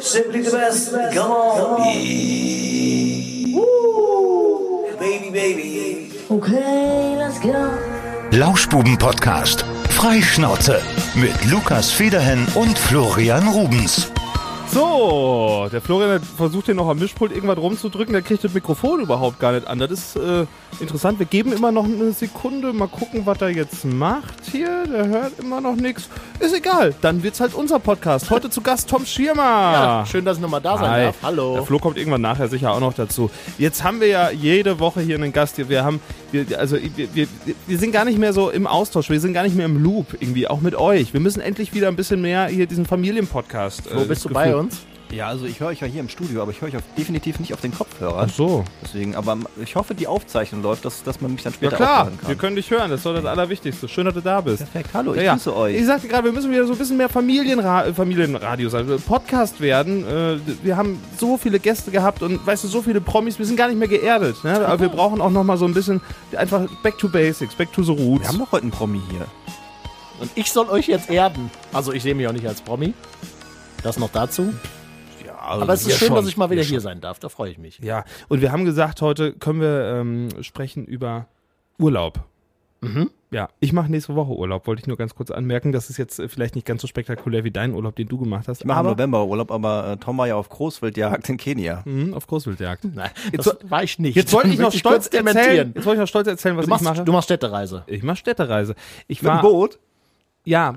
Simply the best. Come on. Woo. Baby, baby. Okay, let's go. Lauschbuben-Podcast. Freischnauze. Mit Lukas Federhen und Florian Rubens. So, der Florian versucht hier noch am Mischpult irgendwas rumzudrücken, der kriegt das Mikrofon überhaupt gar nicht an. Das ist äh, interessant. Wir geben immer noch eine Sekunde, mal gucken, was er jetzt macht hier. Der hört immer noch nichts. Ist egal, dann wird's halt unser Podcast. Heute zu Gast Tom Schirmer. Ja, schön, dass ich nochmal da sein Hi. darf. Hallo. Der Flo kommt irgendwann nachher sicher auch noch dazu. Jetzt haben wir ja jede Woche hier einen Gast. hier. Wir haben, wir, also wir, wir, wir sind gar nicht mehr so im Austausch. Wir sind gar nicht mehr im Loop irgendwie, auch mit euch. Wir müssen endlich wieder ein bisschen mehr hier diesen Familienpodcast. Wo äh, bist du bei Gefühl- uns? Ja, also ich höre euch ja hier im Studio, aber ich höre euch auf, definitiv nicht auf den Kopfhörer. Ach so. Deswegen, aber ich hoffe, die Aufzeichnung läuft, dass, dass man mich dann Ja später klar, auch hören kann. wir können dich hören. Das ist doch das Allerwichtigste. Schön, dass du da bist. Perfekt, hallo, ich Ja, ja. grüße euch. Ich sagte gerade, wir müssen wieder so ein bisschen mehr Familienra äh, Familienradios, also Podcast werden. Äh, wir haben so viele Gäste gehabt und weißt du, so viele Promis, wir sind gar nicht mehr geerdet. Ne? Aber wir brauchen auch noch mal so ein bisschen einfach back to basics, back to the roots. wir haben doch heute einen Promi hier. Und ich soll euch jetzt erden. Also ich sehe mich auch nicht als Promi. Das noch dazu. Also Aber es ist schön, schon, dass ich mal wieder wir hier schon. sein darf. Da freue ich mich. Ja, und wir haben gesagt, heute können wir ähm, sprechen über Urlaub. Mhm. Ja, ich mache nächste Woche Urlaub, wollte ich nur ganz kurz anmerken. Das ist jetzt äh, vielleicht nicht ganz so spektakulär wie dein Urlaub, den du gemacht hast. Ich mache im aber November Urlaub, aber äh, Tom war ja auf Großwildjagd in Kenia. Mhm, auf Großwildjagd. Nein, Jetzt das war ich nicht. Jetzt wollte ich noch stolz dementieren. erzählen. Jetzt wollte ich noch stolz erzählen, was Du machst, ich mache. du machst Städtereise. ich mache Städtereise. Ich Mit dem war Boot? Ja.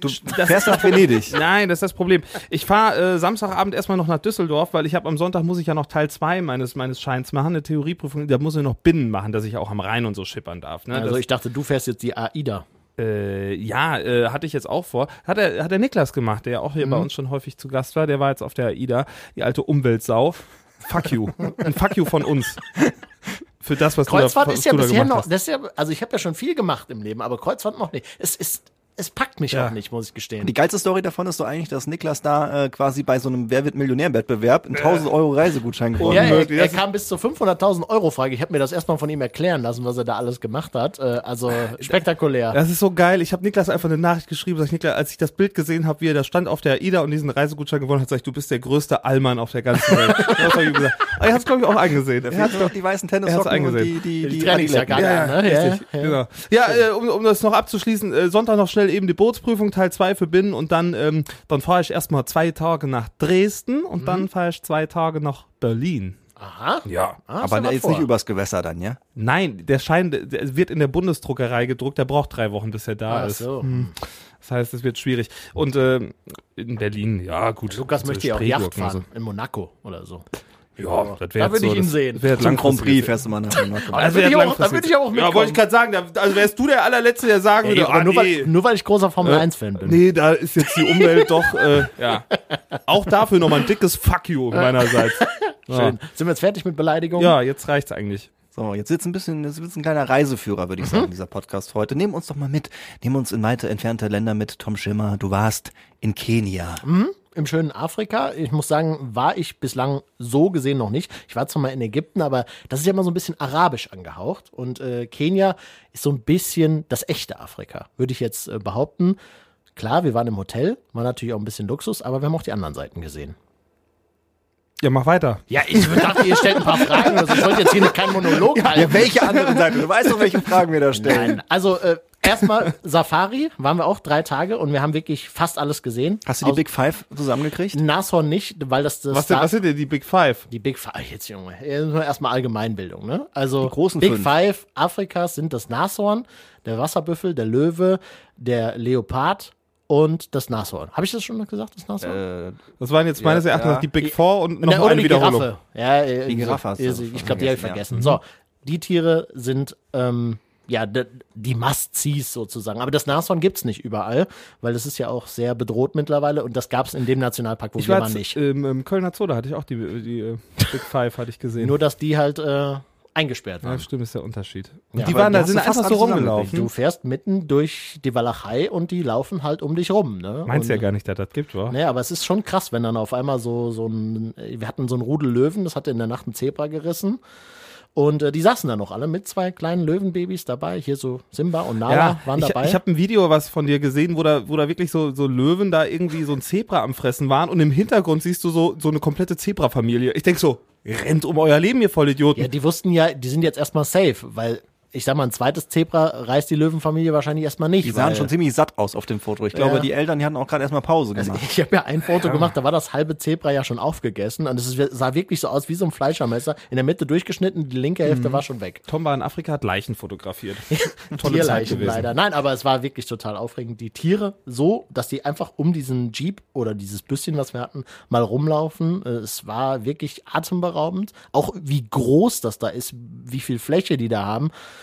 Du das- fährst nach Venedig. Nein, das ist das Problem. Ich fahre äh, Samstagabend erstmal noch nach Düsseldorf, weil ich habe am Sonntag muss ich ja noch Teil 2 meines meines Scheins machen, eine Theorieprüfung. Da muss ich noch Binnen machen, dass ich auch am Rhein und so schippern darf. Ne? Also das, ich dachte, du fährst jetzt die AIDA. äh, ja, äh, hatte ich jetzt auch vor. Hat der, hat der Niklas gemacht, der ja auch hier Mhm. bei uns schon häufig zu Gast war. Der war jetzt auf der AIDA, die alte Umweltsau. Fuck you. Ein Fuck you von uns. Für das, was Kreuzfahrt du da, ist ja bisher noch, hast. das ist ja, also ich habe ja schon viel gemacht im Leben, aber Kreuzfahrt noch nicht. Es ist, es packt mich Ja. auch nicht, muss ich gestehen. Die geilste Story davon ist doch eigentlich, dass Niklas da äh, quasi bei so einem Wer wird Millionär-Wettbewerb einen 1000 Euro Reisegutschein gewonnen Ja, hat. er, Unmöglich. er ist- kam bis zu 500.000 Euro Frage. Ich habe mir das erstmal von ihm erklären lassen, was er da alles gemacht hat. Äh, also spektakulär. Das ist so geil. Ich habe Niklas einfach eine Nachricht geschrieben. Sag ich, Niklas, als ich das Bild gesehen habe, wie er da stand auf der AIDA und diesen Reisegutschein gewonnen hat, sag ich, du bist der größte Allmann auf der ganzen Welt. das hab ich ihm gesagt. Aber er hat es, glaube ich, auch eingesehen. Er fehlen noch die weißen Tennissocken und eingesehen. die, die, Die die, Trainingsjacke Adiletten. an, ne? Ja, Richtig, ja. genau. Ja, äh, um, um das noch abzuschließen, äh, Sonntag noch schnell eben die Bootsprüfung, Teil 2 für Binnen und dann, ähm, dann fahre ich erstmal zwei Tage nach Dresden und Mhm. dann fahre ich zwei Tage nach Berlin. Aha. Ja. Ah, Aber der was ist nicht vor. übers Gewässer dann, ja? Nein, der Schein der- wird in der Bundesdruckerei gedruckt, der braucht drei Wochen, bis er da Ach ist. so. Das heißt, es wird schwierig. Und ähm, in Berlin, ja gut. Lukas so möchte ja auch Yacht fahren. In Monaco oder so. Ja, das Da wäre würde ich ihn sehen. Zum Grand Prix fährst du mal nach Monaco. Aber da würde ich, auch- da würde ich auch Ja, mitkommen. wollte ich gerade sagen, da, also wärst du der allerletzte, der sagen Ey, würde, aber ah, nur, nee, weil, nur weil ich großer Formel 1-Fan bin. nee, da ist jetzt die Umwelt doch, äh, ja. Auch dafür nochmal ein dickes Fuck you meinerseits. Schön. Sind wir jetzt fertig mit Beleidigungen? Ja, jetzt reicht's eigentlich. So, jetzt wird's ein bisschen, jetzt wird's ein kleiner Reiseführer, würde ich Mhm. sagen, dieser Podcast heute. Nehm uns doch mal mit. Nehm uns in weite entfernte Länder mit, Tom Schimmer. Du warst in Kenia. Im schönen Afrika. Ich muss sagen, war ich bislang so gesehen noch nicht. Ich war zwar mal in Ägypten, aber das ist ja immer so ein bisschen arabisch angehaucht. Und äh, Kenia ist so ein bisschen das echte Afrika, würde ich jetzt äh, behaupten. Klar, wir waren im Hotel, war natürlich auch ein bisschen Luxus, aber wir haben auch die anderen Seiten gesehen. Ja, mach weiter. Ja, ich dachte, ihr stellt ein paar Fragen. Also ich wollte jetzt hier keinen Monolog halten. Ja, welche andere Seite? Du weißt doch, welche Fragen wir da stellen. Nein, also äh, erstmal Safari, waren wir auch drei Tage und wir haben wirklich fast alles gesehen. Hast du die Aus- Big Five zusammengekriegt? Nashorn nicht, weil das das Was, denn, was sind denn die Big Five? die Big Five jetzt Junge, erstmal Allgemeinbildung, ne? Also Die großen Big fünf. Five Afrikas sind das Nashorn, der Wasserbüffel, der Löwe, der Leopard und das Nashorn. Habe ich das schon gesagt, das Nashorn? Äh, Das waren jetzt meines Ja, Erachtens ja. die Big Four und noch Ne, mal eine die Wiederholung. Giraffe. Ja, äh, Die Giraffe hast du ich, glaube, die habe ich vergessen, vergessen. So, die Tiere sind ähm, ja die Must-Sees sozusagen. Aber das Nashorn gibt's nicht überall, weil das ist ja auch sehr bedroht mittlerweile und das gab's in dem Nationalpark, wo Ich wir war waren nicht. im, im Kölner Zoo, da hatte ich auch die, die äh, Big Five, hatte ich gesehen. Nur, dass die halt äh, eingesperrt ja, waren. stimmt, ist der Unterschied. Und Ja, die waren da, sind einfach so rumgelaufen. Du fährst mitten durch die Walachei und die laufen halt um dich rum. Ne? Meinst und, ja gar nicht, dass das gibt, wa? Nee, aber es ist schon krass, wenn dann auf einmal so, so ein, wir hatten so ein Rudel Löwen, das hatte in der Nacht ein Zebra gerissen. Und äh, die saßen da noch alle mit zwei kleinen Löwenbabys dabei. Hier so Simba und Nala Ja, waren ich, dabei. ich habe ein Video was von dir gesehen, wo da, wo da wirklich so, so Löwen da irgendwie so ein Zebra am Fressen waren und im Hintergrund siehst du so, so eine komplette Zebra-Familie. Ich denk so, rennt um euer Leben, ihr Vollidioten. ja, die wussten ja, die sind jetzt erstmal safe, weil ich sag mal, ein zweites Zebra reißt die Löwenfamilie wahrscheinlich erstmal nicht. Die sahen schon ziemlich satt aus auf dem Foto. Ich glaube, Ja. die Eltern, die hatten auch gerade erstmal Pause gemacht. Ich habe ja ein Foto gemacht, da war das halbe Zebra ja schon aufgegessen und es sah wirklich so aus wie so ein Fleischermesser. In der Mitte durchgeschnitten, die linke Mhm. Hälfte war schon weg. Tom war in Afrika, hat Leichen fotografiert. Tolle Tierleichen leider. Nein, aber es war wirklich total aufregend. Die Tiere so, dass die einfach um diesen Jeep oder dieses Büsschen, was wir hatten, mal rumlaufen. Äh, Es war wirklich atemberaubend. Auch wie groß das da ist, wie viel Fläche die da haben.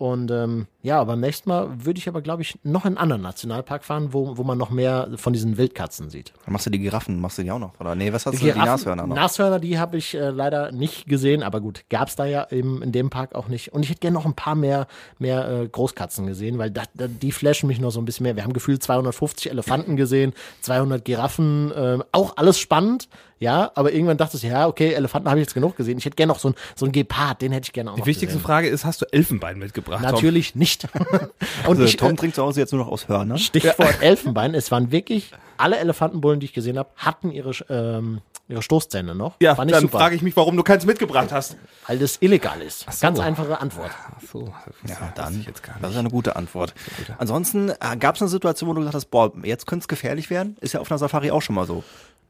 Und ähm, ja, beim nächsten Mal würde ich aber, glaube ich, noch in einen anderen Nationalpark fahren, wo, wo man noch mehr von diesen Wildkatzen sieht. Dann machst du die Giraffen, machst du die auch noch? Oder nee, was hast du? Die Giraffen- Nashörner noch. Nashörner, die habe ich äh, leider nicht gesehen, aber gut, gab's da ja eben in dem Park auch nicht. Und ich hätte gerne noch ein paar mehr, mehr äh, Großkatzen gesehen, weil da, da, die flashen mich noch so ein bisschen mehr. Wir haben gefühlt 250 Elefanten gesehen, 200 Giraffen, äh, auch alles spannend, ja, aber irgendwann dachte ich, ja, okay, Elefanten habe ich jetzt genug gesehen. Ich hätte gerne noch so ein, so ein Gepard, den hätte ich gerne auch Die noch wichtigste gesehen. Frage ist, hast du Elfenbein mitgebracht? Tom? Natürlich nicht. Und Also, ich, Tom äh, trinkt zu Hause jetzt nur noch aus Hörnern. Stichwort Elfenbein, es waren wirklich, alle Elefantenbullen, die ich gesehen habe, hatten ihre, ähm, ihre Stoßzähne noch. Ja, Fand ich dann frage ich mich, warum du keins mitgebracht hast. Weil das illegal ist. so. Ganz einfache Antwort. Ach so, Ja, dann. ich jetzt gar Das ist eine gute Antwort. Ansonsten äh, gab es eine Situation, wo du gesagt hast, boah, jetzt könnte es gefährlich werden. Ist ja auf einer Safari auch schon mal so.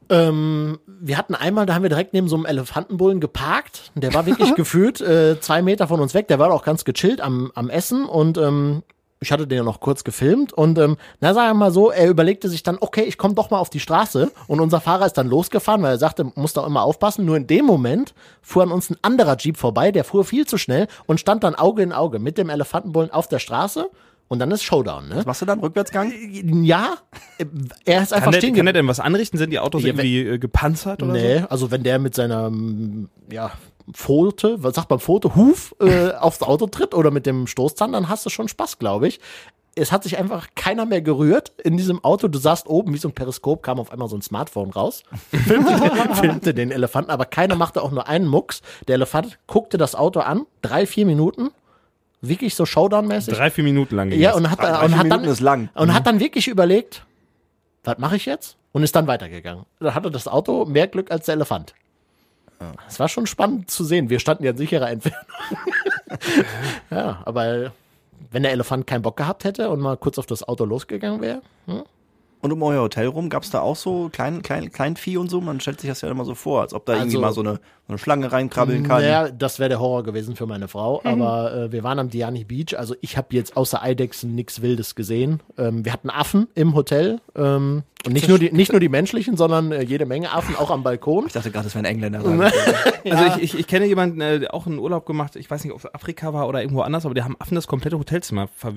Ähm, wir hatten einmal, da haben wir direkt neben so einem Elefantenbullen geparkt. Der war wirklich gefühlt äh, zwei Meter von uns weg. Der war auch ganz gechillt am, am Essen und ähm, ich hatte den ja noch kurz gefilmt und ähm, na sagen wir mal so, er überlegte sich dann, okay, ich komme doch mal auf die Straße und unser Fahrer ist dann losgefahren, weil er sagte, muss doch immer aufpassen. Nur in dem Moment fuhr an uns ein anderer Jeep vorbei, der fuhr viel zu schnell und stand dann Auge in Auge mit dem Elefantenbullen auf der Straße und dann ist Showdown, ne? Was machst du dann? Rückwärtsgang? Ja, er ist einfach Kann der, stehen kann der geblieben. denn was anrichten? Sind die Autos Ja, irgendwie äh, gepanzert oder Nee, also wenn der mit seiner, mm, ja, Pfote, was sagt man, Pfote, Huf äh, aufs Auto tritt oder mit dem Stoßzahn, dann hast du schon Spaß, glaube ich. Es hat sich einfach keiner mehr gerührt in diesem Auto. Du saßt oben wie so ein Periskop, kam auf einmal so ein Smartphone raus, filmte, den, filmte den Elefanten, aber keiner machte auch nur einen Mucks. Der Elefant guckte das Auto an, drei, vier Minuten, wirklich so Showdown-mäßig. Drei, vier Minuten lang. Ja, und hat, Drei, und hat dann, Minuten ist lang. und hat dann wirklich überlegt, was mache ich jetzt? Und ist dann weitergegangen. Da hatte das Auto mehr Glück als der Elefant. Es war schon spannend zu sehen. Wir standen ja in sicherer Entfernung. ja, aber wenn der Elefant keinen Bock gehabt hätte und mal kurz auf das Auto losgegangen wäre, Und um euer Hotel rum gab es da auch so klein, klein, Kleinvieh und so? Man stellt sich das ja immer so vor, als ob da irgendwie Also- mal so eine, so eine Schlange reinkrabbeln kann. naja, das wäre der Horror gewesen für meine Frau. Aber äh, wir waren am Diani Beach. Also ich habe jetzt außer Eidechsen nichts Wildes gesehen. Ähm, wir hatten Affen im Hotel. Ähm, und nicht nur, die, nicht nur die menschlichen, sondern äh, jede Menge Affen, auch am Balkon. Ich dachte gerade, das wären Engländer. Also ich, ich, ich kenne jemanden, äh, der auch einen Urlaub gemacht, ich weiß nicht, ob es Afrika war oder irgendwo anders, aber die haben Affen das komplette Hotelzimmer ver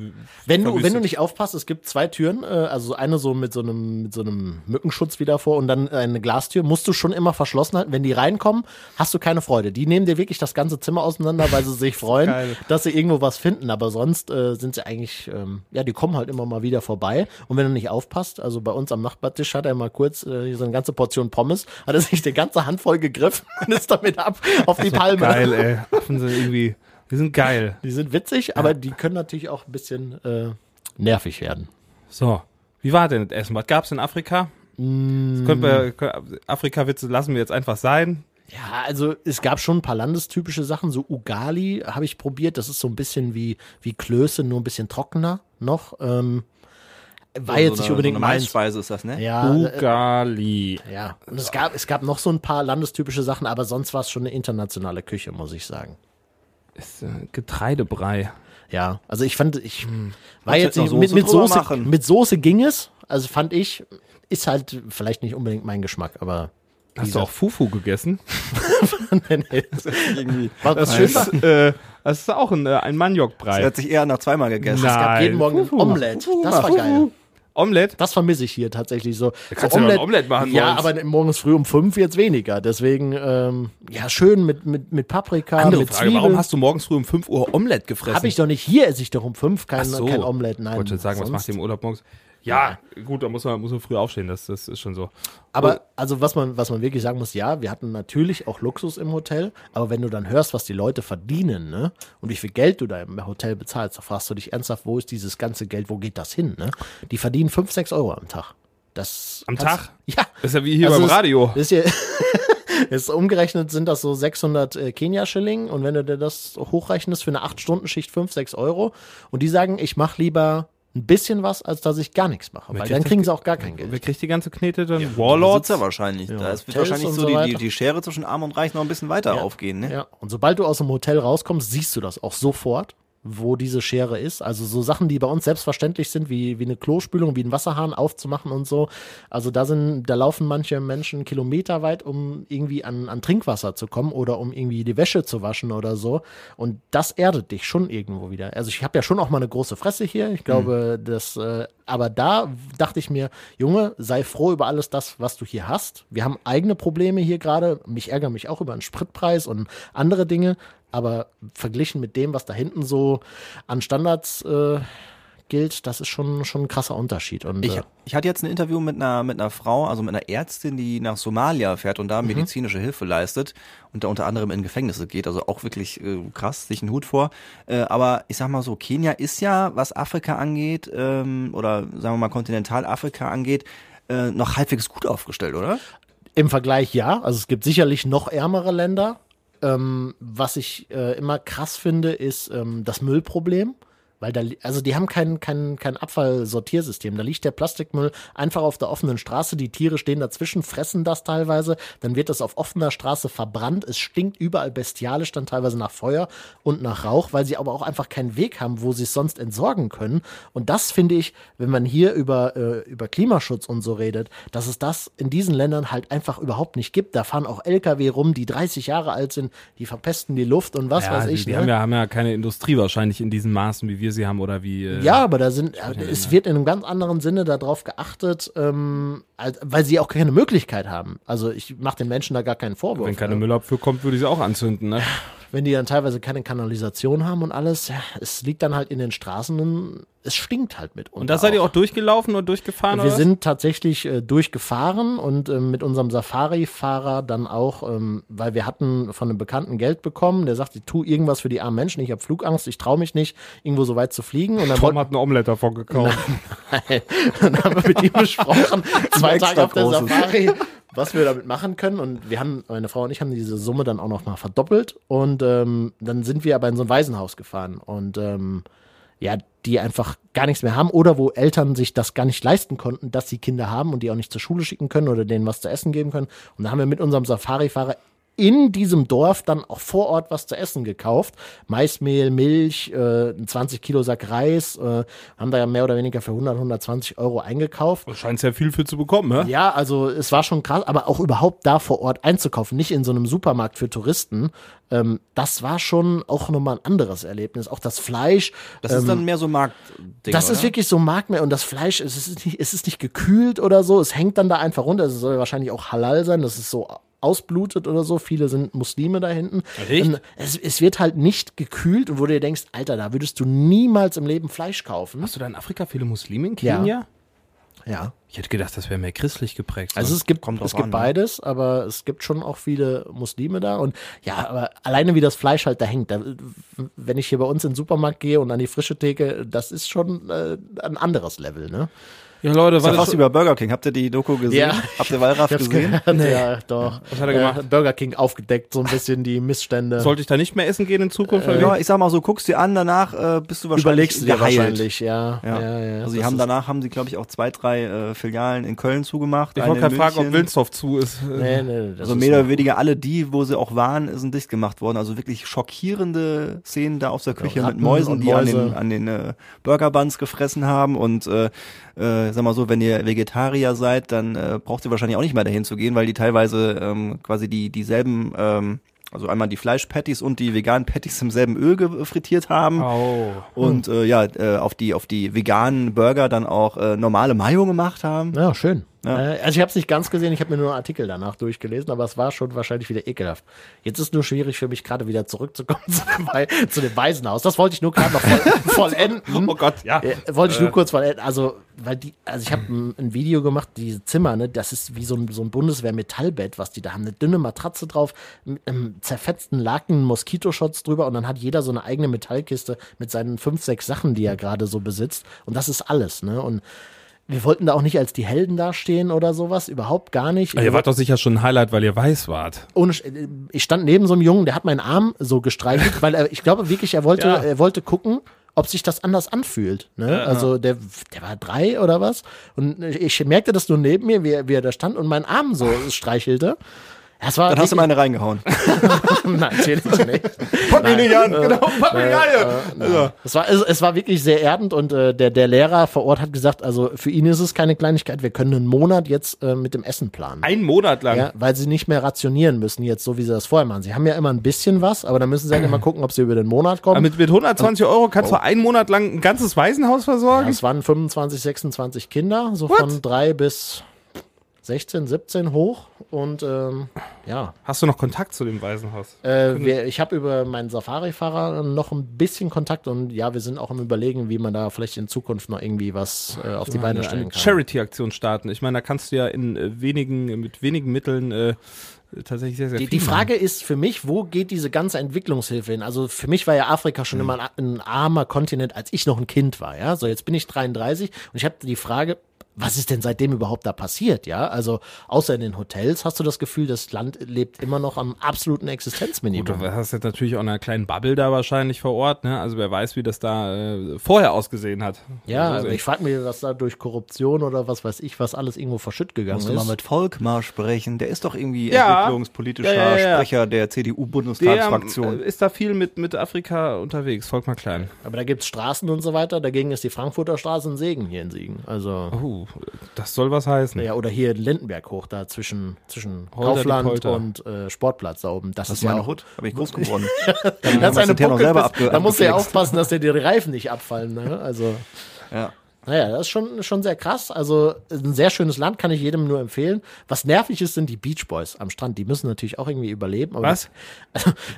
Wenn du, wenn du nicht aufpasst, es gibt zwei Türen, äh, also eine so mit so einem, mit so einem Mückenschutz wieder vor und dann eine Glastür, musst du schon immer verschlossen halten. Wenn die reinkommen, hast du keine Freude. Die nehmen dir wirklich das ganze Zimmer auseinander, weil sie sich freuen, Geil. dass sie irgendwo was finden. Aber sonst äh, sind sie eigentlich, ähm, ja, die kommen halt immer mal wieder vorbei. Und wenn du nicht aufpasst, also bei uns am Nachbartisch hat er mal kurz äh, so eine ganze Portion Pommes, hat er sich die ganze Handvoll gegriffen und ist damit ab auf die Palme. Geil, ey. Affen sind irgendwie, die sind geil. Die sind witzig, aber die können natürlich auch ein bisschen äh, nervig werden. So, wie war denn das Essen? Was gab's in Afrika? Können- Afrika-Witze lassen wir jetzt einfach sein. Ja, also es gab schon ein paar landestypische Sachen. So Ugali habe ich probiert. Das ist so ein bisschen wie, wie Klöße, nur ein bisschen trockener noch. Ähm, war jetzt nicht unbedingt so eine meins. Maisspeise ist das, ne? Ja, äh, Ugali. ja. Und es gab, es gab noch so ein paar landestypische Sachen, aber sonst war es schon eine internationale Küche, muss ich sagen. Ist, äh, Getreidebrei. Ja, also ich fand, ich war Kannst jetzt jetzt mit, Soße mit Soße, machen. mit Soße ging es. Also fand ich, ist halt vielleicht nicht unbedingt mein Geschmack, aber Hast du auch Fufu gegessen? Das war. ist, äh, das ist auch ein, äh, ein Das Maniokbrei. hat sich eher nach zweimal gegessen. Na. Es gab jeden Nein. Morgen ein Fufu. Omelette. Das war geil. Omelette? Das vermisse ich hier tatsächlich so. kannst so du doch ein Omelette machen Ja, morgens. aber morgens früh um fünf jetzt weniger. Deswegen, ähm, ja, schön mit, mit, mit Paprika, Andere mit Frage, warum Zwiebeln. hast du morgens früh um 5 Uhr Omelette gefressen? Hab ich doch nicht. Hier esse ich doch um fünf kein, so. kein Omelette. Nein. Ich wollte sagen, was sonst- macht ihr im Urlaub morgens? Ja, gut, da muss man, muss man früh aufstehen, das, das ist schon so. Aber also was man, was man wirklich sagen muss, ja, wir hatten natürlich auch Luxus im Hotel, aber wenn du dann hörst, was die Leute verdienen, ne, und wie viel Geld du da im Hotel bezahlst, da fragst du dich ernsthaft, wo ist dieses ganze Geld, wo geht das hin, ne? Die verdienen fünf, sechs Euro am Tag. Das Am Tag? Ja. Das ist ja wie hier Also beim es- Radio. Ist ja, ist umgerechnet sind das so 600 äh, Kenia-Schilling und wenn du dir das hochrechnest für eine 8-Stunden-Schicht 5, 6 Euro und die sagen, ich mache lieber ein bisschen was, als dass ich gar nichts mache, weil kriegt dann kriegen sie auch gar kein Wer Geld. kriegt die ganze Knete dann? Warlords Warlords? ja wahrscheinlich. da ist, wird Hotels wahrscheinlich so so die, die, Schere zwischen Arm und Reich noch ein bisschen weiter aufgehen. Ne? Ja, und sobald du aus dem Hotel rauskommst, siehst du das auch sofort, wo diese Schere ist. Also so Sachen, die bei uns selbstverständlich sind, wie, wie eine Klospülung, wie ein Wasserhahn aufzumachen und so. Also da sind, da laufen manche Menschen kilometerweit, um irgendwie an, an Trinkwasser zu kommen oder um irgendwie die Wäsche zu waschen oder so. Und das erdet dich schon irgendwo wieder. Also ich habe ja schon auch mal eine große Fresse hier. Ich glaube, das, äh, aber da dachte ich mir, Junge, sei froh über alles das, was du hier hast. Wir haben eigene Probleme hier gerade. Mich ärgere mich auch über den Spritpreis und andere Dinge. Aber verglichen mit dem, was da hinten so an Standards äh, gilt, das ist schon, schon ein krasser Unterschied. Und, Ich, äh, ich hatte jetzt ein Interview mit einer, mit einer Frau, also mit einer Ärztin, die nach Somalia fährt und da Mhm. medizinische Hilfe leistet und da unter anderem in Gefängnisse geht. Also auch wirklich äh, krass, sich einen Hut vor. Äh, aber ich sag mal so, Kenia ist ja, was Afrika angeht, ähm, oder sagen wir mal Kontinentalafrika angeht, äh, noch halbwegs gut aufgestellt, oder? Im Vergleich ja. Also es gibt sicherlich noch ärmere Länder. Ähm, was ich äh, immer krass finde, ist ähm, das Müllproblem. Weil da, also die haben kein, kein, kein Abfallsortiersystem. Da liegt der Plastikmüll einfach auf der offenen Straße. Die Tiere stehen dazwischen, fressen das teilweise. Dann wird das auf offener Straße verbrannt. Es stinkt überall bestialisch, dann teilweise nach Feuer und nach Rauch, weil sie aber auch einfach keinen Weg haben, wo sie es sonst entsorgen können. Und das finde ich, wenn man hier über, äh, über Klimaschutz und so redet, dass es das in diesen Ländern halt einfach überhaupt nicht gibt. Da fahren auch Lkw rum, die 30 Jahre alt sind, die verpesten die Luft und was ja, weiß die, ich. die ne? haben, ja, haben ja keine Industrie wahrscheinlich in diesen Maßen, wie wir sie haben oder wie. Äh, Ja, aber da sind, es wird in einem ganz anderen Sinne darauf geachtet, ähm, weil sie auch keine Möglichkeit haben. Also ich mache den Menschen da gar keinen Vorwurf. Wenn keine ne? Müllabfuhr kommt, würde ich sie auch anzünden, ne? Wenn die dann teilweise keine Kanalisation haben und alles, ja, es liegt dann halt in den Straßen und es stinkt halt mit. Und da seid ihr auch durchgelaufen oder durchgefahren? Wir oder sind tatsächlich äh, durchgefahren und ähm, mit unserem Safari-Fahrer dann auch, ähm, weil wir hatten von einem Bekannten Geld bekommen, der sagte, tu irgendwas für die armen Menschen, ich habe Flugangst, ich traue mich nicht, irgendwo so weit zu fliegen. Und dann Tom hat ein Omelette davon gekauft. dann haben wir mit ihm besprochen, zwei Tage auf der großes. Safari, was wir damit machen können. Und wir haben, meine Frau und ich haben diese Summe dann auch noch mal verdoppelt. Und ähm, dann sind wir aber in so ein Waisenhaus gefahren. Und ähm, ja, die einfach gar nichts mehr haben oder wo Eltern sich das gar nicht leisten konnten, dass sie Kinder haben und die auch nicht zur Schule schicken können oder denen was zu essen geben können. Und da haben wir mit unserem Safari-Fahrer in diesem Dorf dann auch vor Ort was zu essen gekauft. Maismehl, Milch, äh, ein 20 Kilo Sack Reis, äh, haben da ja mehr oder weniger für 100, 120 Euro eingekauft. Du scheinst ja viel für zu bekommen, ne? Ja, also es war schon krass, aber auch überhaupt da vor Ort einzukaufen, nicht in so einem Supermarkt für Touristen, ähm, das war schon auch nochmal ein anderes Erlebnis. Auch das Fleisch, Das ist dann mehr so Marktding, Ähm, das ist oder? wirklich so Markt mehr und das Fleisch, es ist, nicht, es ist nicht gekühlt oder so, es hängt dann da einfach runter. Es soll wahrscheinlich auch halal sein, das ist so ausblutet oder so. Viele sind Muslime da hinten. Es, es wird halt nicht gekühlt und wo du dir denkst, Alter, da würdest du niemals im Leben Fleisch kaufen. Hast du da in Afrika viele Muslime in Ja. Kenia? Ja. Ich hätte gedacht, das wäre mehr christlich geprägt. Also es gibt, Kommt es gibt an, ne? beides, aber es gibt schon auch viele Muslime da. Und ja, aber alleine wie das Fleisch halt da hängt, da, wenn ich hier bei uns in den Supermarkt gehe und an die frische Theke, das ist schon äh, ein anderes Level, ne? Ja, Leute, Das ist bei Burger King. Habt ihr die Doku gesehen? Ja. Habt ihr Wallraff gesehen? gehört, ja, doch. Was hat er gemacht? Äh, Burger King aufgedeckt, so ein bisschen die Missstände. sollte ich da nicht mehr essen gehen in Zukunft? wie? Ja, ich sag mal so, guckst dir an, danach äh, bist du wahrscheinlich Überlegst du dir geheilt. wahrscheinlich, ja. Ja. ja, ja also die haben danach haben sie glaube ich auch zwei, drei äh, Filialen in Köln zugemacht. ich wollte gerade fragen, ob. Wilnsdorf zu ist. Nee, nee, das Also ist mehr oder weniger alle die, wo sie auch waren, sind dicht gemacht worden. Also wirklich schockierende Szenen da aus der Küche mit Mäusen, die an Mäuse. den, an den äh, Burger Buns gefressen haben. Und äh, äh, sag mal so, wenn ihr Vegetarier seid, dann äh, braucht ihr wahrscheinlich auch nicht mehr dahin zu gehen, weil die teilweise ähm, quasi die dieselben, ähm, also einmal die Fleischpatties und die veganen Patties im selben Öl gefrittiert haben. Oh. Und äh, ja, äh, auf die auf die veganen Burger dann auch äh, normale Mayo gemacht haben. Ja, schön. Ja. Äh, Also ich habe es nicht ganz gesehen, ich habe mir nur einen Artikel danach durchgelesen, aber es war schon wahrscheinlich wieder ekelhaft. Jetzt ist nur schwierig für mich gerade wieder zurückzukommen zu dem, Wei- zu dem Waisenhaus. Das wollte ich nur gerade noch voll, vollenden. Oh Gott, ja. Äh, wollte ich nur kurz vollenden. Also, weil die, also ich habe ein, ein Video gemacht, diese Zimmer, ne, das ist wie so ein, so ein Bundeswehr-Metallbett, was die da haben. Eine dünne Matratze drauf, mit einem zerfetzten Laken, Moskitoschutz drüber und dann hat jeder so eine eigene Metallkiste mit seinen fünf, sechs Sachen, die er gerade so besitzt. Und das ist alles, ne? Und wir wollten da auch nicht als die Helden dastehen oder sowas, überhaupt gar nicht. Ihr wart doch sicher schon ein Highlight, weil ihr weiß wart. Ohne, Sch- ich stand neben so einem Jungen, der hat meinen Arm so gestreichelt, weil er, ich glaube wirklich, er wollte, Ja. er wollte gucken, ob sich das anders anfühlt. Ne? Also der, der war drei oder was. Und ich merkte das nur neben mir, wie er, wie er da stand und meinen Arm so streichelte. Das war Dann hast du mal eine reingehauen. Nein, natürlich nicht. Pack mich nicht an, genau, pack mich an. Es war, es, es war wirklich sehr erdend und äh, der, der Lehrer vor Ort hat gesagt, also für ihn ist es keine Kleinigkeit, wir können einen Monat jetzt äh, mit dem Essen planen. Ein Monat lang. Ja, weil sie nicht mehr rationieren müssen jetzt, so wie sie das vorher machen. Sie haben ja immer ein bisschen was, aber dann müssen sie halt immer gucken, ob sie über den Monat Aber kommen. mit, mit 120 Euro kannst du einen Monat lang ein ganzes Waisenhaus versorgen? Es waren 25, 26 Kinder, so What? von drei bis 16, 17 hoch. Und ähm, ja, Hast du noch Kontakt zu dem Waisenhaus? äh, wir, ich habe über meinen Safari-Fahrer noch ein bisschen Kontakt und ja, wir sind auch im Überlegen, wie man da vielleicht in Zukunft noch irgendwie was äh, auf die Beine eine stellen kann. Charity-Aktion starten. Ich meine, da kannst du ja in äh, wenigen, mit wenigen Mitteln äh, tatsächlich sehr, sehr Die, viel die machen. Frage ist für mich, wo geht diese ganze Entwicklungshilfe hin? Also für mich war ja Afrika schon immer ein, ein armer Kontinent, als ich noch ein Kind war. Ja, so jetzt bin ich 33 und ich habe die Frage, was ist denn seitdem überhaupt da passiert? Ja, also außer in den Hotels hast du das Gefühl, das Land lebt immer noch am absoluten Existenzminimum. Gut, du hast jetzt natürlich auch in einer kleinen Bubble da wahrscheinlich vor Ort, ne? Also wer weiß, wie das da äh, vorher ausgesehen hat. ja, also aber ich frage mich, was da durch Korruption oder was weiß ich, was alles irgendwo verschütt gegangen Musst du ist. mal mit Volkmar sprechen. Der ist doch irgendwie Ja. entwicklungspolitischer Ja, ja, ja. Sprecher der der CDU-Bundestagsfraktion. äh, ist da viel mit, mit Afrika unterwegs. Folgt mal klein. aber da gibt's Straßen und so weiter. Dagegen ist die Frankfurter Straße ein Segen hier in Siegen. Also Uh, das soll was heißen. Ja, oder hier in Lindenberg hoch, da zwischen, zwischen Kaufland und äh, Sportplatz da oben. Das, Das ist ja meine auch. Hut. Habe ich groß geworden. Das ist eine ja abge- Da musst du ja aufpassen, dass dir die Reifen nicht abfallen. Ne? Also, ja. Naja, das ist schon, schon sehr krass. Also, ein sehr schönes Land, kann ich jedem nur empfehlen. Was nervig ist, sind die Beach Boys am Strand. Die müssen natürlich auch irgendwie überleben. Aber Was?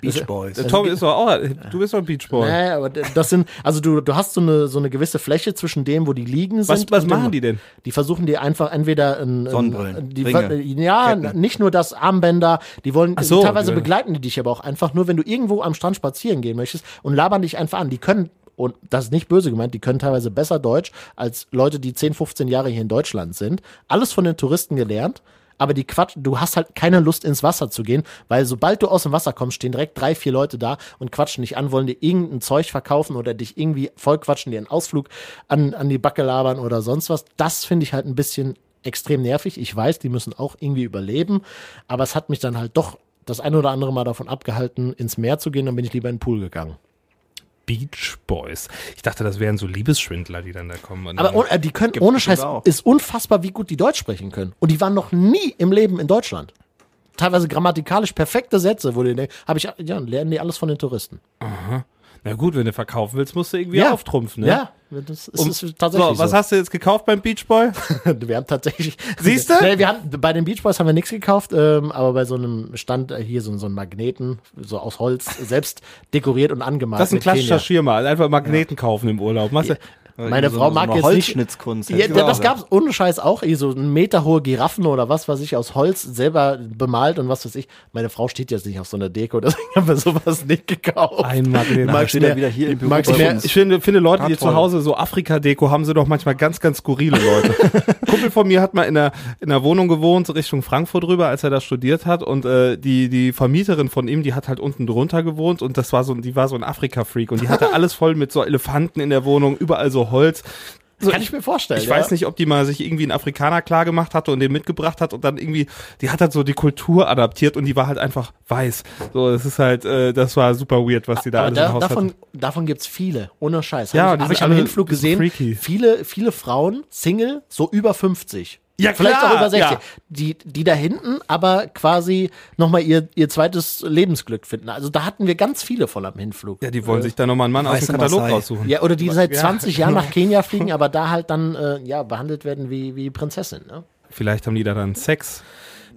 Beach Boys. Der Tom ist doch auch, du bist doch ein Beachboy. Nee, aber das sind, also du, du hast so eine, so eine gewisse Fläche zwischen dem, wo die liegen sind. Was, was und dem- machen die denn? Die versuchen dir einfach entweder ein, Sonnenbrillen, die, Ringe, ja, Ketten. nicht nur das Armbänder, die wollen so, teilweise die- begleiten die dich aber auch einfach nur, wenn du irgendwo am Strand spazieren gehen möchtest und labern dich einfach an. Die können und das ist nicht böse gemeint, die können teilweise besser Deutsch als Leute, die 10, 15 Jahre hier in Deutschland sind. Alles von den Touristen gelernt. Aber die Quatsch, du hast halt keine Lust ins Wasser zu gehen, weil sobald du aus dem Wasser kommst, stehen direkt drei, vier Leute da und quatschen dich an, wollen dir irgendein Zeug verkaufen oder dich irgendwie vollquatschen, dir einen Ausflug an, an die Backe labern oder sonst was. Das finde ich halt ein bisschen extrem nervig. Ich weiß, die müssen auch irgendwie überleben, aber es hat mich dann halt doch das ein oder andere Mal davon abgehalten, ins Meer zu gehen, dann bin ich lieber in den Pool gegangen. Beach Boys. Ich dachte, das wären so Liebesschwindler, die dann da kommen. Und Aber dann, ohne- äh, die können, ohne Scheiß, ist unfassbar, wie gut die Deutsch sprechen können. Und die waren noch nie im Leben in Deutschland. Teilweise grammatikalisch perfekte Sätze, wo die habe ich, ja, lernen die alles von den Touristen. Na gut, wenn du verkaufen willst, musst du irgendwie auftrumpfen. Ne? Ja, das ist, Um- ist tatsächlich so, was so. hast du jetzt gekauft beim Beachboy? Wir haben tatsächlich. Siehste? Nee, wir haben, bei den Beach Boys haben wir nichts gekauft, ähm, aber bei so einem Stand äh, hier so, so einen Magneten, so aus Holz, selbst dekoriert und angemalt. Das ist ein klassischer. Schirmer. Einfach Magneten kaufen im Urlaub. Machst du, Meine so, Frau so mag eine jetzt nicht. Holzschnitzkunst. Ja, ich das gab's ohne Scheiß auch, eh, so ein Meter hohe Giraffen oder was weiß ich aus Holz selber bemalt und was weiß ich. Meine Frau steht jetzt nicht auf so einer Deko, deswegen haben wir sowas nicht gekauft. Ein Magnet. Steht er wieder hier im Büro magst. Ich finde, finde Leute, die zu. Hause so Afrika-Deko haben sie doch manchmal ganz, ganz skurrile Leute. Ein Kumpel von mir hat mal in einer, in einer Wohnung gewohnt, Richtung Frankfurt rüber, als er da studiert hat. Und äh, die, die Vermieterin von ihm, die hat halt unten drunter gewohnt und das war so, die war so ein Afrika-Freak und die hatte alles voll mit so Elefanten in der Wohnung, überall so Holz. So, Kann ich mir vorstellen. Ich ja. weiß nicht, ob die mal sich irgendwie einen Afrikaner klar gemacht hatte und den mitgebracht hat und dann irgendwie, die hat halt so die Kultur adaptiert und die war halt einfach weiß. So, das ist halt, äh, das war super weird, was die da Aber alles im da, Haus davon, hatten. davon gibt's viele, ohne Scheiß. Ja, Hab die ich, hab ich am Hinflug gesehen, freaky. viele, viele Frauen, Single, so über 50. Ja, Vielleicht klar, auch über 60. ja. Die, die da hinten aber quasi nochmal ihr, ihr zweites Lebensglück finden. Also da hatten wir ganz viele voll am Hinflug. Ja, die wollen sich da nochmal einen Mann aus dem Katalog raussuchen. Ja, oder die seit Ja. 20 Jahren nach Kenia fliegen, aber da halt dann äh, ja behandelt werden wie, wie Prinzessin. Ne? Vielleicht haben die da dann Sex.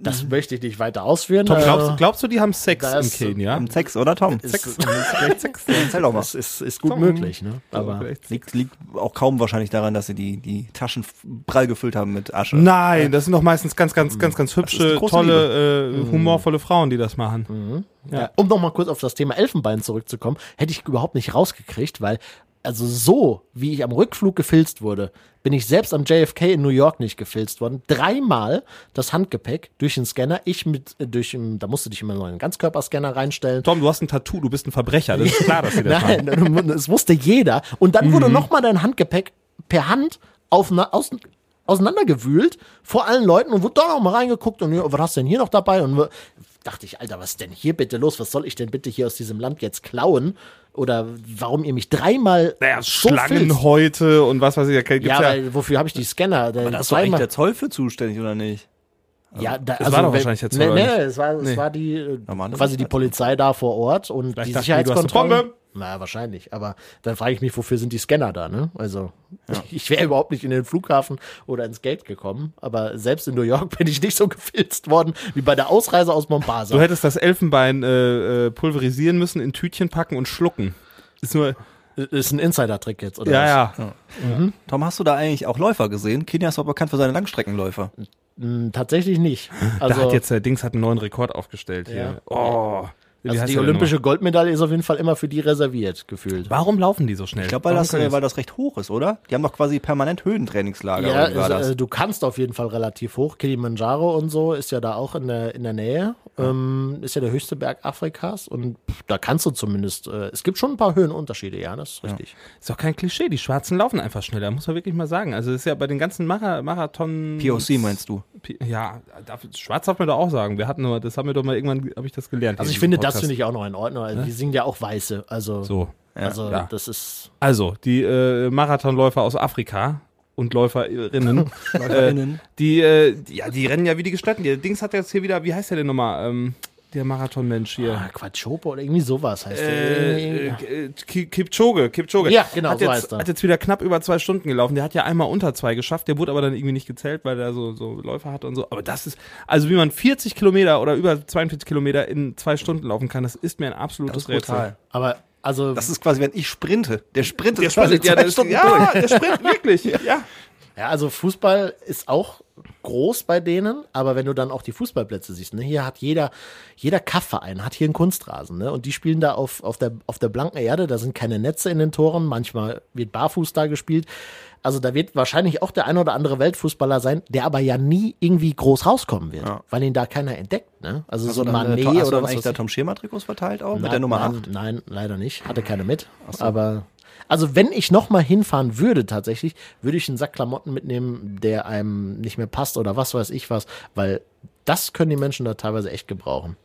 Das möchte ich nicht weiter ausführen. Tom, Äh, glaubst, glaubst du, die haben Sex da in ist- Kenia? Am Sex, oder Tom? ist, Vielleicht Sex. Erzähl doch mal. das ist, ist gut Tom. möglich, ne? Aber Liegt, liegt auch kaum wahrscheinlich daran, dass sie die, die Taschen prall gefüllt haben mit Asche. Nein, das sind doch meistens ganz, ganz, ganz, ganz hübsche, tolle, äh, humorvolle Frauen, die das machen. Ja. Um noch mal kurz auf das Thema Elfenbein zurückzukommen, hätte ich überhaupt nicht rausgekriegt, weil also so, wie ich am Rückflug gefilzt wurde, bin ich selbst am JFK in New York nicht gefilzt worden. Dreimal das Handgepäck durch den Scanner. Ich mit, äh, durch, den- da musst du dich immer noch einen Ganzkörperscanner reinstellen. Tom, du hast ein Tattoo, du bist ein Verbrecher. Das ist klar, dass sie das machen. Nein, das wusste jeder. Und dann wurde noch mal dein Handgepäck per Hand auf, aus, auseinandergewühlt vor allen Leuten und wurde da noch mal reingeguckt und was hast du denn hier noch dabei? Und dachte ich, Alter, was ist denn hier bitte los? Was soll ich denn bitte hier aus diesem Land jetzt klauen? Oder warum ihr mich dreimal Naja, so? Schlangenhäute und was weiß ich. Da gibt's Ja, ja, weil wofür habe ich die Scanner? Da, Aber da ist doch eigentlich der Zoll für zuständig, oder nicht? Ja, da, Das war doch wahrscheinlich der Zoll, Nee, nee, es war, es Nee. war die, äh, Normale quasi die. Polizei da vor Ort und Vielleicht die. Bombe. Na, wahrscheinlich. Aber dann frage ich mich, wofür sind die Scanner da, ne? Also, ich wäre überhaupt nicht in den Flughafen oder ins Gate gekommen. Aber selbst in New York bin ich nicht so gefilzt worden wie bei der Ausreise aus Mombasa. Du hättest das Elfenbein äh, äh, pulverisieren müssen, in Tütchen packen und schlucken. Ist nur, ist ein Insider-Trick jetzt, oder? ja, was? ja. Tom, hast du da eigentlich auch Läufer gesehen? Kenia ist doch bekannt für seine Langstreckenläufer. Hm, tatsächlich nicht. Also, da hat jetzt der Dings hat einen neuen Rekord aufgestellt Ja. hier. Oh. Wie also die olympische Goldmedaille ist auf jeden Fall immer für die reserviert, gefühlt. Warum laufen die so schnell? Ich glaube, weil, das, äh, weil das recht hoch ist, oder? Die haben doch quasi permanent Höhentrainingslager. Ja, war also, das? äh, du kannst auf jeden Fall relativ hoch. Kilimanjaro und so ist ja da auch in der, in der Nähe. Ähm, ist ja der höchste Berg Afrikas und pff, da kannst du zumindest, äh, es gibt schon ein paar Höhenunterschiede, ja, das ist richtig. Ist doch kein Klischee, die Schwarzen laufen einfach schneller, muss man wirklich mal sagen. Also das ist ja bei den ganzen Mara Marathon... POC meinst du? P- Ja, darf, schwarz darf man doch auch sagen. Wir hatten nur, das haben wir doch mal irgendwann, habe ich das gelernt. Also ich in finde, diesem das finde ich auch noch in Ordnung. Also Die sind ja auch Weiße, also, So. also ja. das ist, Also, die äh, Marathonläufer aus Afrika und Läuferinnen, LäuferInnen. die, äh, die- ja, die rennen ja wie die Gestatten. Der Dings hat jetzt hier wieder, wie heißt der denn nochmal? Ähm, der Marathonmensch hier. ah, Quatschope oder irgendwie sowas heißt Äh, der. äh, Ki- Kipchoge, Kipchoge. Ja, genau, hat so jetzt, heißt er. Hat jetzt wieder knapp über zwei Stunden gelaufen. Der hat ja einmal unter zwei geschafft. Der wurde aber dann irgendwie nicht gezählt, weil er so, so Läufer hat und so. Aber das ist, also wie man 40 Kilometer oder über 42 Kilometer in zwei Stunden laufen kann, das ist mir ein absolutes Rätsel. Aber also Das ist quasi, wenn ich sprinte. Der sprintet Der quasi sprintet, ja, der Stunden ja, durch. der sprintet wirklich. Ja. Ja, also Fußball ist auch groß bei denen, aber wenn du dann auch die Fußballplätze siehst, ne, hier hat jeder, jeder Kaffverein hat hier einen Kunstrasen, ne, und die spielen da auf, auf der, auf der blanken Erde, da sind keine Netze in den Toren, manchmal wird barfuß da gespielt. Also da wird wahrscheinlich auch der ein oder andere Weltfußballer sein, der aber ja nie irgendwie groß rauskommen wird, weil ihn da keiner entdeckt, ne? Also, so ein hast du oder was eigentlich weiß da. Tom Schema-Trikots verteilt auch mit Nein, der Nummer nein, 8? Nein, leider nicht. Hatte keine mit. Aber also wenn ich noch mal hinfahren würde tatsächlich, würde ich einen Sack Klamotten mitnehmen, der einem nicht mehr passt oder was weiß ich was, weil das können die Menschen da teilweise echt gebrauchen.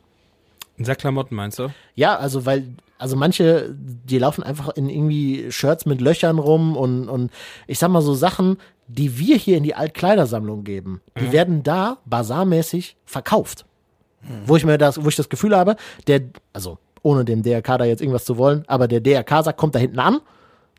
Ein Sack Klamotten meinst du? Ja, also weil, also manche, die laufen einfach in irgendwie Shirts mit Löchern rum und, und ich sag mal so Sachen, die wir hier in die Altkleidersammlung geben, die werden da basarmäßig verkauft. Wo ich mir das, wo ich das Gefühl habe, der, also ohne dem DRK da jetzt irgendwas zu wollen, aber der DRK sagt, kommt da hinten an,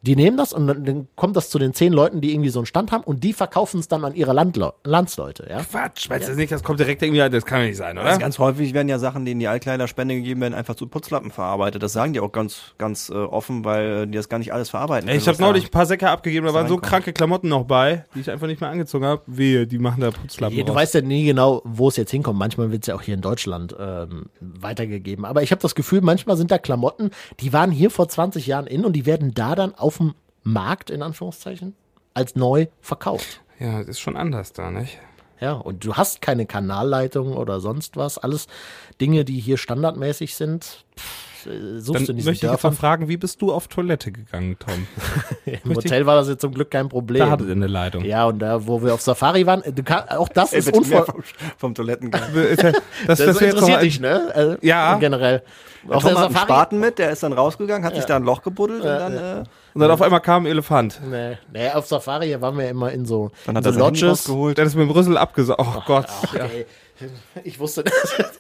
die nehmen das und dann, kommt das zu den zehn Leuten, die irgendwie so einen Stand haben und die verkaufen es dann an ihre Landleu Landsleute, ja. Quatsch, meinst du das nicht? Das kommt direkt irgendwie, das kann ja nicht sein, oder? Also ganz häufig werden ja Sachen, die in die Altkleiderspende gegeben werden, einfach zu Putzlappen verarbeitet. Das sagen die auch ganz, ganz äh, offen, weil äh, die das gar nicht alles verarbeiten. Ey, ich können, habe neulich ein paar Säcke abgegeben, da waren so kranke Klamotten noch bei, die ich einfach nicht mehr angezogen habe. Wehe, die machen da Putzlappen Ja, du raus. weißt ja nie genau, wo es jetzt hinkommt. Manchmal wird es ja auch hier in Deutschland ähm, weitergegeben. Aber ich habe das Gefühl, manchmal sind da Klamotten, die waren hier vor 20 Jahren in und die werden da dann auf dem Markt, in Anführungszeichen, als neu verkauft. Ja, das ist schon anders da, nicht? Ja, und du hast keine Kanalleitung oder sonst was. Alles Dinge, die hier standardmäßig sind, pff, äh, suchst Dann du diesen möchte ich jetzt mal Dörfern. fragen, wie bist du auf Toilette gegangen, Tom? Im Hotel war das jetzt zum Glück kein Problem. Da hattet ihr eine Leitung. ja, und da, wo wir auf Safari waren, äh, du kann, auch das Ey, ist unvoll. vom, vom Toilettengang. Ist ja- Das, Das, das jetzt interessiert dich, ne? Äh, Ja. Generell. Auf Tom der hat einen Safari. Spaten mit, der ist dann rausgegangen, hat sich da ein Loch gebuddelt und dann äh, Und dann auf einmal kam ein Elefant. Nee, nee, auf Safari waren wir immer in so, Dann in hat so er Lodges. rausgeholt. Der ist mit dem Rüssel abgesaugt. Oh Gott. Ach, ja. ey, Ich wusste das.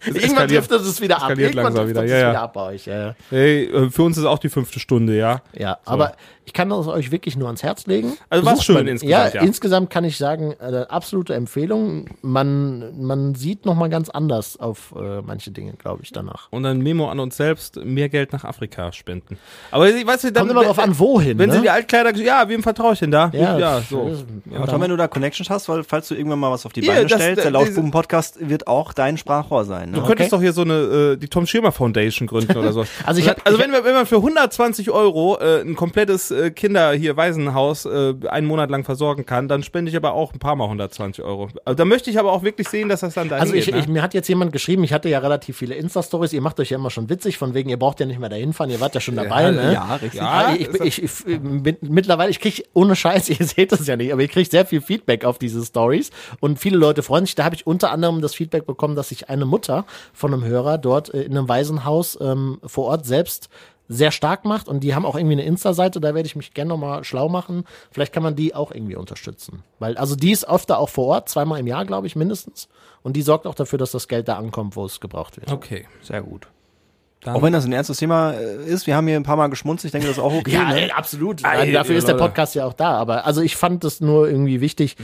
Irgendwann eskaliert- trifft es wieder ab. Irgendwann langsam trifft wieder, es ja, ja. wieder ab bei euch. Ja, ja. Hey, äh, für uns ist auch die fünfte Stunde, ja. Ja, aber ich kann das euch wirklich nur ans Herz legen. Also Besucht schön man- insgesamt, ja. insgesamt kann ich sagen, äh, absolute Empfehlung. Man, man sieht noch mal ganz anders auf äh, manche Dinge, glaube ich, danach. Und ein Memo an uns selbst, mehr Geld nach Afrika spenden. Aber ich weiß nicht, dann, Kommt immer drauf an, wohin. Wenn ne? sie die Altkleider, ja, wem vertraue ich denn da? ja, so. Ja, aber Tom, wenn du da Connections hast, weil falls du irgendwann mal was auf die Beine das- stellst, der Lauschbuben-Podcast wird auch dein Sprachrohr sein. Du Ne? könntest doch hier so eine, äh, die Tom Schirmer Foundation gründen oder so. Also ich hab- also ich wenn, wir- wenn man für 120 Euro äh, ein komplettes äh, Kinder hier Waisenhaus äh, einen Monat lang versorgen kann, dann spende ich aber auch ein paar Mal 120 Euro. Also da möchte ich aber auch wirklich sehen, dass das dann dahin Also ich, geht. ne? ich, mir hat jetzt jemand geschrieben, ich hatte ja relativ viele Insta-Stories, ihr macht euch ja immer schon witzig, von wegen, ihr braucht ja nicht mehr dahin fahren, ihr wart ja schon dabei, ne? Ja, richtig. Ja, ich, ich, ich, ich, mit, mittlerweile, ich kriege ohne Scheiß, ihr seht das ja nicht, aber ich kriege sehr viel Feedback auf diese Stories und viele Leute freuen sich. Da habe ich unter anderem das Feedback bekommen, dass sich eine Mutter von einem Hörer dort äh, in einem Waisenhaus ähm, vor Ort selbst sehr stark macht und die haben auch irgendwie eine Insta-Seite, da werde ich mich gerne nochmal schlau machen. Vielleicht kann man die auch irgendwie unterstützen. Weil, also die ist öfter auch vor Ort, zweimal im Jahr, glaube ich, mindestens. Und die sorgt auch dafür, dass das Geld da ankommt, wo es gebraucht wird. okay. Sehr gut. Dann- Auch wenn das ein ernstes Thema äh, ist, wir haben hier ein paar Mal geschmunzt, ich denke, das ist auch okay. Ja, ne? ey, absolut. Ey, Nein, dafür ist der. Podcast ja auch da. Aber also ich fand es nur irgendwie wichtig,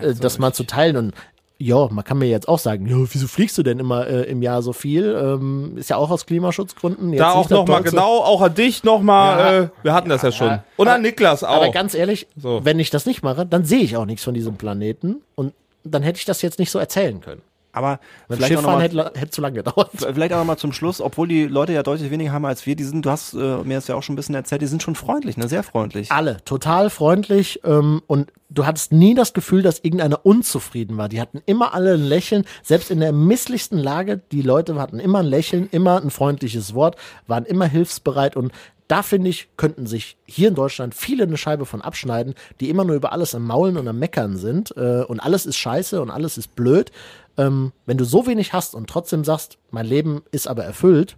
äh, das mal zu teilen. Und ja, man kann mir jetzt auch sagen, ja, wieso fliegst du denn immer äh, im Jahr so viel? Ähm, ist ja auch aus Klimaschutzgründen. Jetzt Da auch nochmal genau, auch an dich nochmal, Ja. äh, wir hatten das ja schon. Ja. Und an Aber- Niklas auch. Aber ganz ehrlich, So. wenn ich das nicht mache, dann sehe ich auch nichts von diesem Planeten. Und dann hätte ich das jetzt nicht so erzählen können. Aber Weil vielleicht hätte, hätte zu lange gedauert. vielleicht auch noch mal zum Schluss, obwohl die Leute ja deutlich weniger haben als wir, die sind, du hast äh, mir das ja auch schon ein bisschen erzählt, die sind schon freundlich, ne? sehr freundlich. Alle, total freundlich ähm, und du hattest nie das Gefühl, dass irgendeiner unzufrieden war. Die hatten immer alle ein Lächeln, selbst in der misslichsten Lage, die Leute hatten immer ein Lächeln, immer ein freundliches Wort, waren immer hilfsbereit und da finde ich, könnten sich hier in Deutschland viele eine Scheibe von abschneiden, die immer nur über alles am Maulen und am Meckern sind äh, und alles ist scheiße und alles ist blöd. Ähm, wenn du so wenig hast und trotzdem sagst, mein Leben ist aber erfüllt,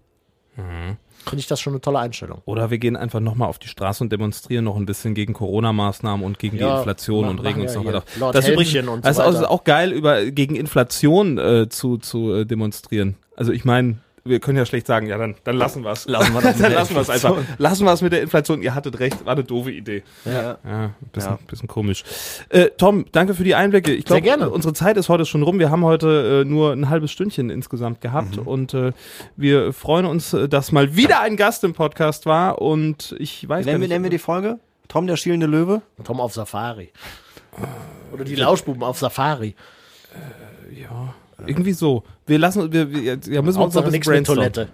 finde ich das schon eine tolle Einstellung. Oder wir gehen einfach nochmal auf die Straße und demonstrieren noch ein bisschen gegen Corona-Maßnahmen und gegen die Ja, Inflation ma- und regen uns ja noch hier weiter auf. Lord Das ist übrigens und so das ist auch geil, über gegen Inflation äh, zu, zu äh, demonstrieren. Also ich meine, wir können ja schlecht sagen, ja, dann, dann lassen wir es. Lassen wir das mit dann der lassen wir es einfach. Lassen wir es mit der Inflation. Ihr hattet recht, war eine doofe Idee. Ja. Ja, ein bisschen, Ja. bisschen komisch. Äh, Tom, danke für die Einblicke. Ich Sehr glaube, gerne. unsere Zeit ist heute schon rum. Wir haben heute äh, nur ein halbes Stündchen insgesamt gehabt Mhm. und äh, wir freuen uns, äh, dass mal wieder ein Gast im Podcast war und ich weiß Nennen wir, gar nennen wir nicht, die Folge? Tom, der schielende Löwe? Tom auf Safari. Oder die Lauschbuben auf Safari. Irgendwie so. Wir lassen, wir, wir ja, müssen wir uns noch ein bisschen. Toilette.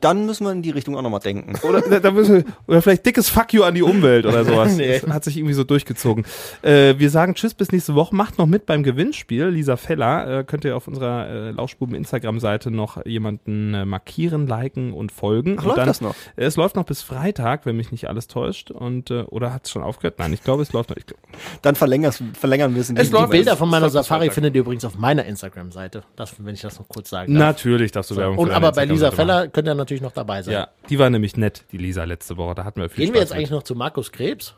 Dann müssen wir in die Richtung auch nochmal denken. Oder, da- müssen wir, oder vielleicht dickes Fuck you an die Umwelt oder sowas. Nee. Das hat sich irgendwie so durchgezogen. Äh, wir sagen Tschüss bis nächste Woche. Macht noch mit beim Gewinnspiel. Lisa Feller äh, könnt ihr auf unserer äh, Lauschbuben Instagram-Seite noch jemanden äh, markieren, liken und folgen. Ach, und läuft dann, das noch? Äh, Es läuft noch bis Freitag, wenn mich nicht alles täuscht. Und äh, oder hat es schon aufgehört? Nein, ich glaube, es läuft noch. Ich glaub, Dann verlängern wir es in Es läuft- Die Bilder von meiner Safari findet ihr übrigens auf meiner Instagram-Seite. Wenn ich das noch kurz sagen darf. Natürlich darfst du Werbung für Und aber bei Lisa. Feller könnt ihr natürlich noch dabei sein. Ja, die war nämlich nett, die Lisa letzte Woche. Da hatten wir viel Gehen wir Spaß jetzt eigentlich noch zu Markus Krebs?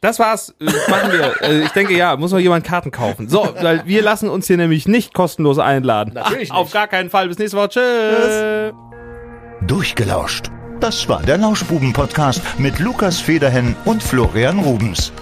Das war's. Äh, machen wir. Äh, ich denke, ja, muss noch jemand Karten kaufen. So, weil wir lassen uns hier nämlich nicht kostenlos einladen. Natürlich Ach, Auf gar keinen Fall. Bis nächste Woche. Tschüss. Durchgelauscht. Das war der Lauschbuben-Podcast mit Lukas Federhen und Florian Rubens.